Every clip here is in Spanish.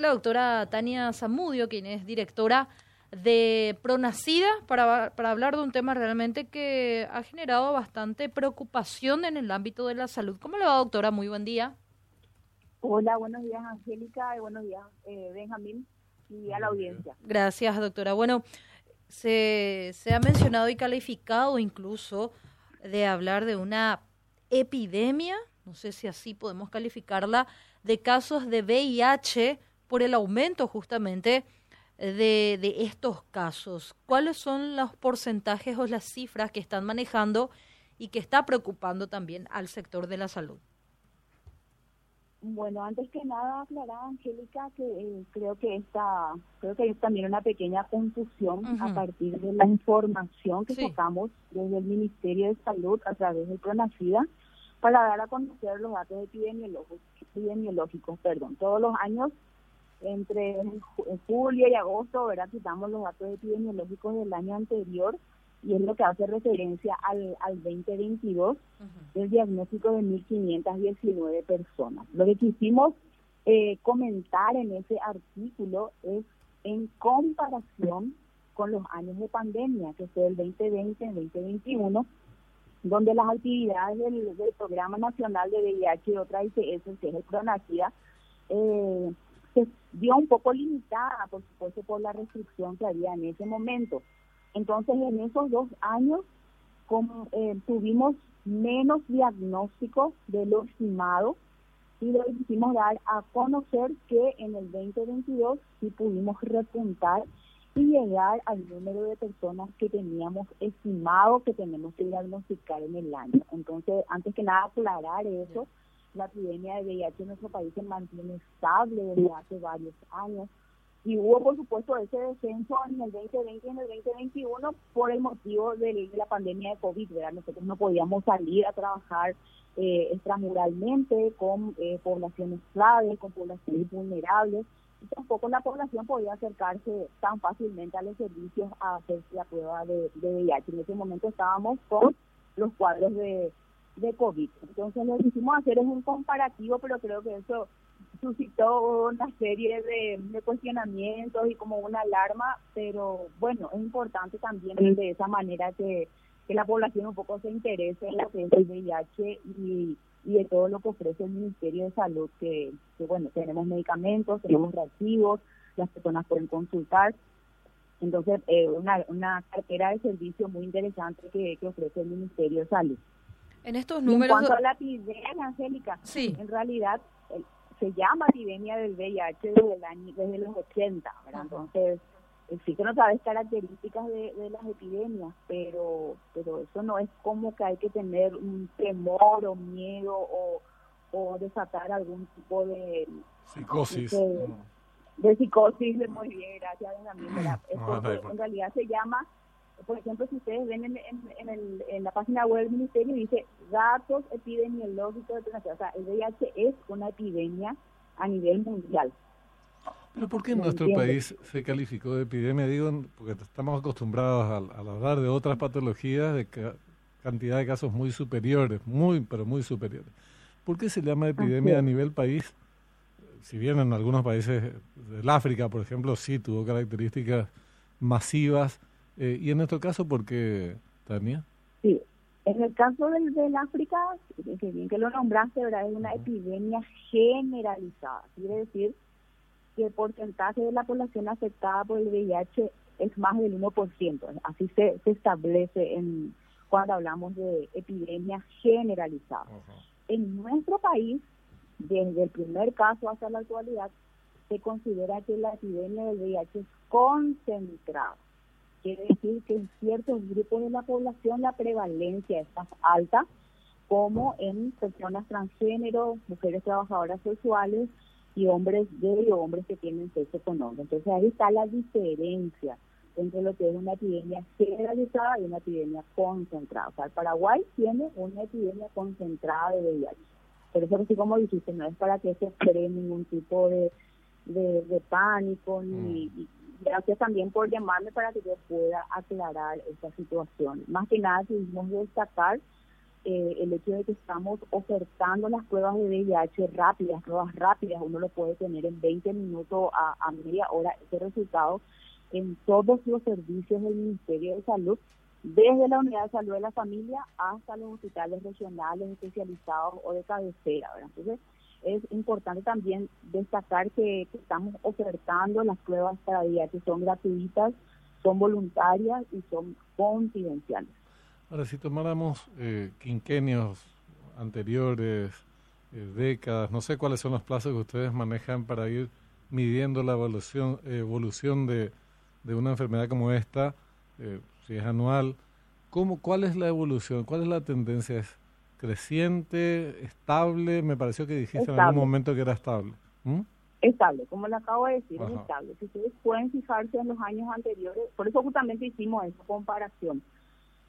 La doctora Tania Zamudio, quien es directora de Pronacida, para, para hablar de un tema realmente que ha generado bastante preocupación en el ámbito de la salud. ¿Cómo le va, doctora? Muy buen día. Hola, buenos días, Angélica, y buenos días, eh, Benjamín, y a la audiencia. Gracias, doctora. Bueno, se, se ha mencionado y calificado incluso de hablar de una epidemia, no sé si así podemos calificarla, de casos de VIH por el aumento justamente de, de estos casos. ¿Cuáles son los porcentajes o las cifras que están manejando y que está preocupando también al sector de la salud? Bueno, antes que nada aclarar, Angélica, que eh, creo que esta, creo que hay también una pequeña confusión a partir de la información que sacamos desde el Ministerio de Salud a través del PRONACIDA para dar a conocer los datos epidemiológicos, epidemiológicos perdón. Todos los años, entre julio y agosto, ¿verdad? Quitamos los datos epidemiológicos del año anterior y es lo que hace referencia al, al 2022, el diagnóstico de 1.519 personas. Lo que quisimos eh, comentar en ese artículo es en comparación con los años de pandemia, que fue el 2020 el 2021, donde las actividades del, Programa Nacional de VIH y otras ICS, que es el PRONACIDA, eh, se vio un poco limitada, por supuesto, por la restricción que había en ese momento. Entonces, en esos dos años como, eh, tuvimos menos diagnósticos de lo estimado y lo quisimos dar a conocer que en el 2022 sí pudimos repuntar y llegar al número de personas que teníamos estimado que tenemos que diagnosticar en el año. Entonces, antes que nada, aclarar eso. La epidemia de VIH en nuestro país se mantiene estable desde hace varios años y hubo por supuesto ese descenso en el 2020 y en el 2021 por el motivo de, la pandemia de COVID, ¿verdad? Nosotros no podíamos salir a trabajar eh, extramuralmente con eh, poblaciones claves, con poblaciones vulnerables, y tampoco la población podía acercarse tan fácilmente a los servicios a hacer la prueba de, de VIH. En ese momento estábamos con los cuadros de, de COVID. Entonces lo que quisimos hacer es un comparativo, pero creo que eso suscitó una serie de, cuestionamientos y como una alarma, pero bueno, es importante también de esa manera que, que la población un poco se interese en la que es el VIH y, y de todo lo que ofrece el Ministerio de Salud, que, que bueno, tenemos medicamentos, tenemos reactivos, las personas pueden consultar. Entonces, eh, una, una cartera de servicio muy interesante que, que ofrece el Ministerio de Salud. En estos números... en cuanto a la epidemia, Angélica, sí. en realidad se llama epidemia del VIH desde, el año, desde los 80, ¿verdad? Entonces, existen otras características de, de, las epidemias, pero pero eso no es como que hay que tener un temor o miedo o, o desatar algún tipo de psicosis. De, psicosis, muy bien, gracias. en realidad se llama por ejemplo, si ustedes ven en, en, en, la página web del ministerio, dice datos epidemiológicos de O sea, el VIH es una epidemia a nivel mundial. ¿Pero por qué en nuestro país se calificó de epidemia? Digo, porque estamos acostumbrados a, hablar de otras patologías de cantidad de casos muy superiores, muy, pero muy superiores. ¿Por qué se llama epidemia a nivel país? Si bien en algunos países del África, por ejemplo, sí tuvo características masivas, eh, ¿Y en nuestro caso por qué, Tania? Sí, en el caso del, del África, que bien que lo nombraste, ¿verdad? es una epidemia generalizada. Quiere decir que el porcentaje de la población afectada por el VIH es más del 1%. Así se, se establece en cuando hablamos de epidemia generalizada. En nuestro país, desde el primer caso hasta la actualidad, se considera que la epidemia del VIH es concentrada. Quiere decir que en ciertos grupos de la población la prevalencia es más alta, como en personas transgénero, mujeres trabajadoras sexuales y hombres gay o hombres que tienen sexo con hombres. Entonces ahí está la diferencia entre lo que es una epidemia generalizada y una epidemia concentrada. O sea, el Paraguay tiene una epidemia concentrada de VIH. Pero eso así como dijiste, no es para que se cree ningún tipo de, de, pánico ni, mm gracias también por llamarme para que yo pueda aclarar esta situación. Más que nada, queremos destacar eh, el hecho de que estamos ofertando las pruebas de VIH rápidas, pruebas rápidas, uno lo puede tener en 20 minutos a, media hora, ese resultado en todos los servicios del Ministerio de Salud, desde la unidad de salud de la familia hasta los hospitales regionales especializados o de cabecera. Entonces, es importante también destacar que, estamos ofertando las pruebas para VIH, son gratuitas, son voluntarias y son confidenciales. Ahora, si tomáramos eh, quinquenios anteriores, eh, décadas, no sé cuáles son los plazos que ustedes manejan para ir midiendo la evolución, evolución de, de una enfermedad como esta, eh, si es anual, ¿cómo, ¿cuál es la evolución? ¿Cuál es la tendencia? ¿Es creciente, estable? Me pareció que dijiste en algún momento que era estable. Estable, como le acabo de decir, es estable. Si ustedes pueden fijarse en los años anteriores, por eso justamente hicimos esa comparación,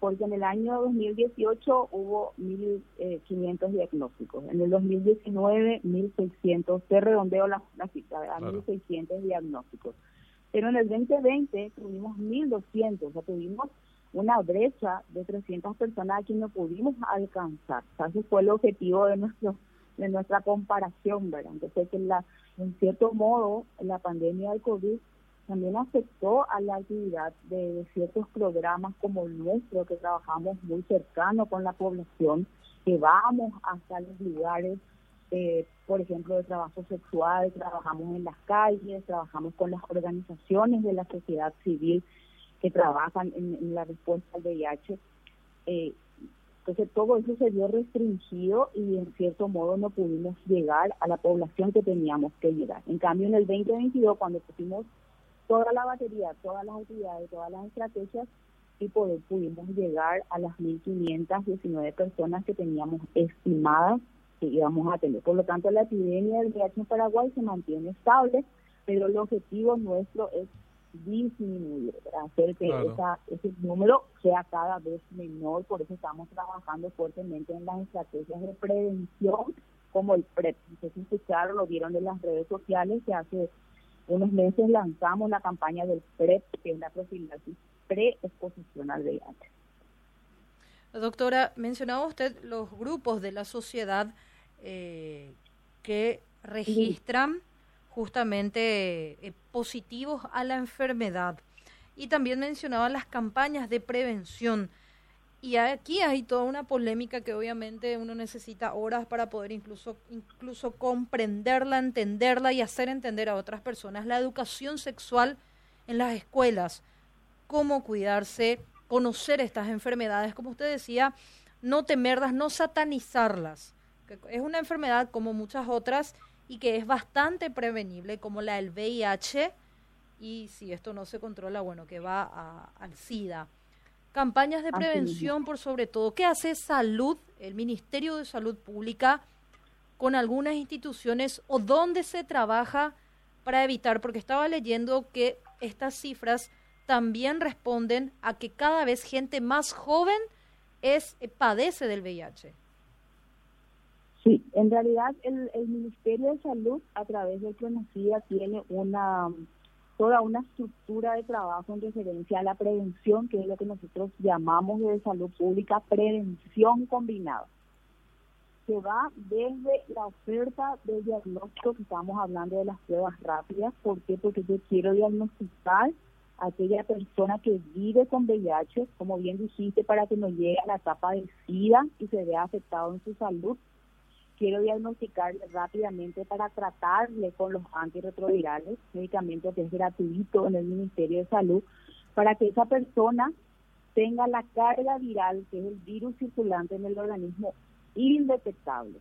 porque en el año 2018 hubo 1.500 diagnósticos, en el 2019 1.600, se redondeó la, la cifra, a 1.600 diagnósticos pero en el 2020 tuvimos 1.200, o sea, tuvimos una brecha de 300 personas a quien no pudimos alcanzar. Ese fue el objetivo de nuestro de nuestra comparación, ¿verdad? Entonces, la, en cierto modo, la pandemia del COVID también afectó a la actividad de, ciertos programas como el nuestro, que trabajamos muy cercano con la población, que vamos hasta los lugares eh, por ejemplo, de trabajo sexual, trabajamos en las calles, trabajamos con las organizaciones de la sociedad civil que trabajan en, la respuesta al VIH. Eh, entonces todo eso se vio restringido y en cierto modo no pudimos llegar a la población que teníamos que llegar. En cambio, en el 2022, cuando pusimos toda la batería, todas las actividades, todas las estrategias, y poder, pudimos llegar a las 1.519 personas que teníamos estimadas íbamos a tener. Por lo tanto, la epidemia del VIH en Paraguay se mantiene estable, pero el objetivo nuestro es disminuir, hacer que ese número sea cada vez menor, por eso estamos trabajando fuertemente en las estrategias de prevención, como el PREP. No sé si escucharon, lo vieron en las redes sociales, que hace unos meses lanzamos la campaña del PREP, que es la profilaxis pre-exposición al VIH. Doctora, mencionaba usted los grupos de la sociedad eh, que registran justamente eh, positivos a la enfermedad. Y también mencionaba las campañas de prevención. Y aquí hay toda una polémica que obviamente uno necesita horas para poder incluso, incluso comprenderla, entenderla y hacer entender a otras personas. La educación sexual en las escuelas, cómo cuidarse, conocer estas enfermedades, como usted decía, no temerlas, no satanizarlas es una enfermedad como muchas otras y que es bastante prevenible, como la del VIH, y si esto no se controla, bueno, que va al SIDA. Campañas de prevención por sobre todo. ¿Qué hace salud, el Ministerio de Salud Pública, con algunas instituciones o dónde se trabaja para evitar? Porque estaba leyendo que estas cifras también responden a que cada vez gente más joven es padece del VIH. Sí, en realidad el, Ministerio de Salud a través de Cronocida tiene una toda una estructura de trabajo en referencia a la prevención, que es lo que nosotros llamamos de salud pública prevención combinada. Se va desde la oferta de diagnóstico, que estamos hablando de las pruebas rápidas. ¿Por qué? Porque yo quiero diagnosticar a aquella persona que vive con VIH, como bien dijiste, para que no llegue a la etapa de SIDA y se vea afectado en su salud quiero diagnosticarle rápidamente para tratarle con los antirretrovirales, medicamento que es gratuito en el Ministerio de Salud, para que esa persona tenga la carga viral, que es el virus circulante en el organismo, indetectable.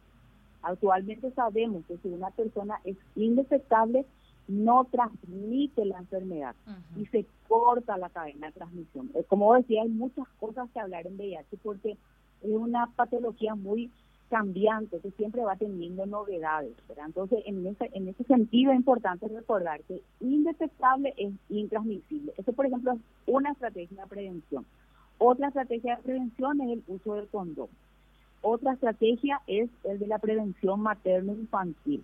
Actualmente sabemos que si una persona es indetectable, no transmite la enfermedad y se corta la cadena de transmisión. Eh, como decía, hay muchas cosas que hablar en VIH porque es una patología muy cambiante, que siempre va teniendo novedades. Entonces, en ese, en ese sentido es importante recordar que indetectable es intransmisible. Eso, por ejemplo, es una estrategia de prevención. Otra estrategia de prevención es el uso del condón. Otra estrategia es el de la prevención materno-infantil.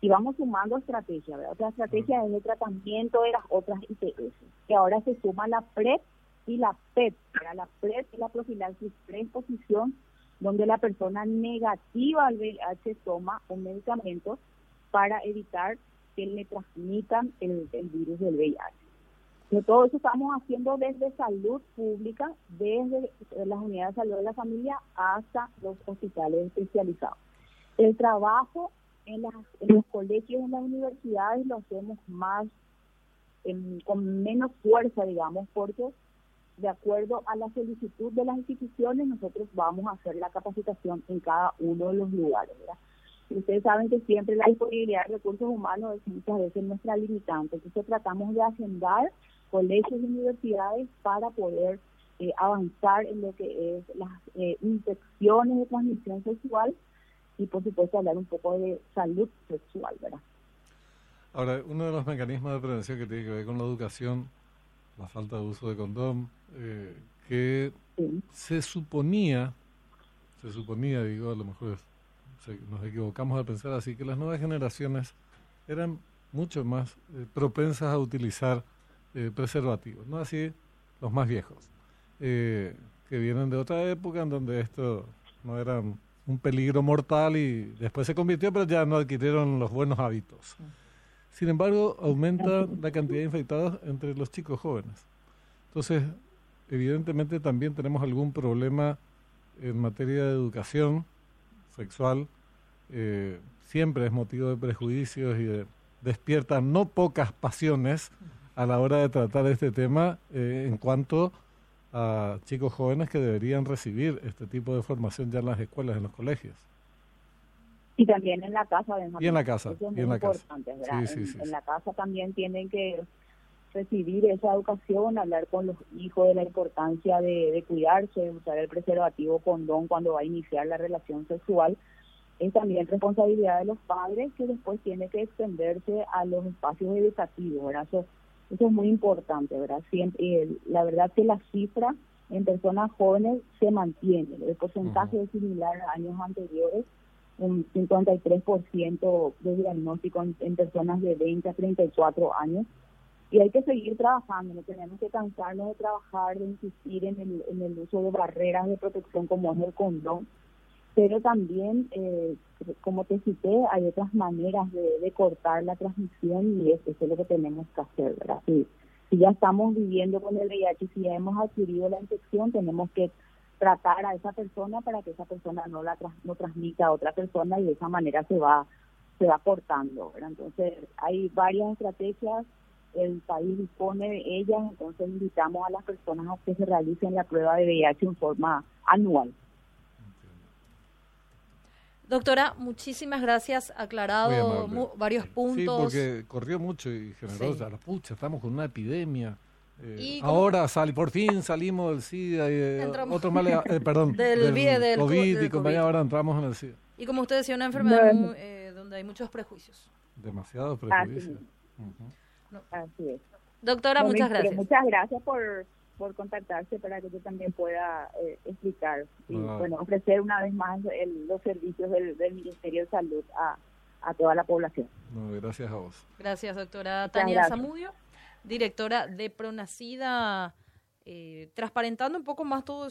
Y vamos sumando estrategias. Otra estrategia es el tratamiento de las otras ITS, que ahora se suma la PrEP y la PET. La PrEP es la profilaxis pre-exposición donde la persona negativa al VIH toma un medicamento para evitar que le transmitan el, virus del VIH. todo eso estamos haciendo desde salud pública, desde las unidades de salud de la familia hasta los hospitales especializados. El trabajo en, los colegios, en las universidades lo hacemos más, con menos fuerza, digamos, porque de acuerdo a la solicitud de las instituciones, nosotros vamos a hacer la capacitación en cada uno de los lugares. Y ustedes saben que siempre la disponibilidad de recursos humanos es muchas veces nuestra limitante. Entonces tratamos de agendar colegios y universidades para poder eh, avanzar en lo que es las eh, infecciones de transmisión sexual y por supuesto hablar un poco de salud sexual, ¿verdad? Ahora, uno de los mecanismos de prevención que tiene que ver con la educación, la falta de uso de condón, eh, que se suponía, se suponía, digo, a lo mejor nos equivocamos al pensar así, que las nuevas generaciones eran mucho más eh, propensas a utilizar eh, preservativos, no así los más viejos, que vienen de otra época en donde esto no era un peligro mortal y después se convirtió, pero ya no adquirieron los buenos hábitos. Sin embargo, aumenta la cantidad de infectados entre los chicos jóvenes. Entonces, evidentemente también tenemos algún problema en materia de educación sexual. Eh, siempre es motivo de prejuicios y despierta no pocas pasiones a la hora de tratar este tema eh, en cuanto a chicos jóvenes que deberían recibir este tipo de formación ya en las escuelas, en los colegios. Y también en la casa, además. Y en la casa. y en la casa. en, la casa también tienen que recibir esa educación, hablar con los hijos de la importancia de, cuidarse, usar el preservativo condón cuando va a iniciar la relación sexual. Es también responsabilidad de los padres que después tiene que extenderse a los espacios educativos, ¿verdad? Eso es muy importante, ¿verdad? Siempre, la verdad que la cifra en personas jóvenes se mantiene. El porcentaje es similar a años anteriores, un 53% de diagnóstico en, personas de 20 a 34 años. Y hay que seguir trabajando, no tenemos que cansarnos de trabajar, de insistir en el, en el uso de barreras de protección como es el condón pero también, eh, como te cité, hay otras maneras de, cortar la transmisión y eso, es lo que tenemos que hacer. Si, ya estamos viviendo con el VIH, si ya hemos adquirido la infección, tenemos que tratar a esa persona para que esa persona no la no transmita a otra persona y de esa manera se va se va cortando, ¿verdad? Entonces, hay varias estrategias, el país dispone de ellas, entonces invitamos a las personas a que se realicen la prueba de VIH en forma anual. Doctora, muchísimas gracias. Aclarado varios puntos. Sí, porque corrió mucho y generó, la pucha, estamos con una epidemia. Eh, ahora sal, por fin salimos del SIDA y eh, otro mal, eh, perdón, del, del, COVID, y compañía, ahora entramos en el SIDA. Y como usted decía, una enfermedad donde hay muchos prejuicios. Demasiados prejuicios. Así, es. Doctora, muchas gracias. Muchas gracias por por contactarse para que yo también pueda eh, explicar y bueno ofrecer una vez más los servicios del, Ministerio de Salud a, a toda la población. gracias a vos. Gracias, doctora Tania Zamudio, directora de Pronacida, eh, transparentando un poco más todo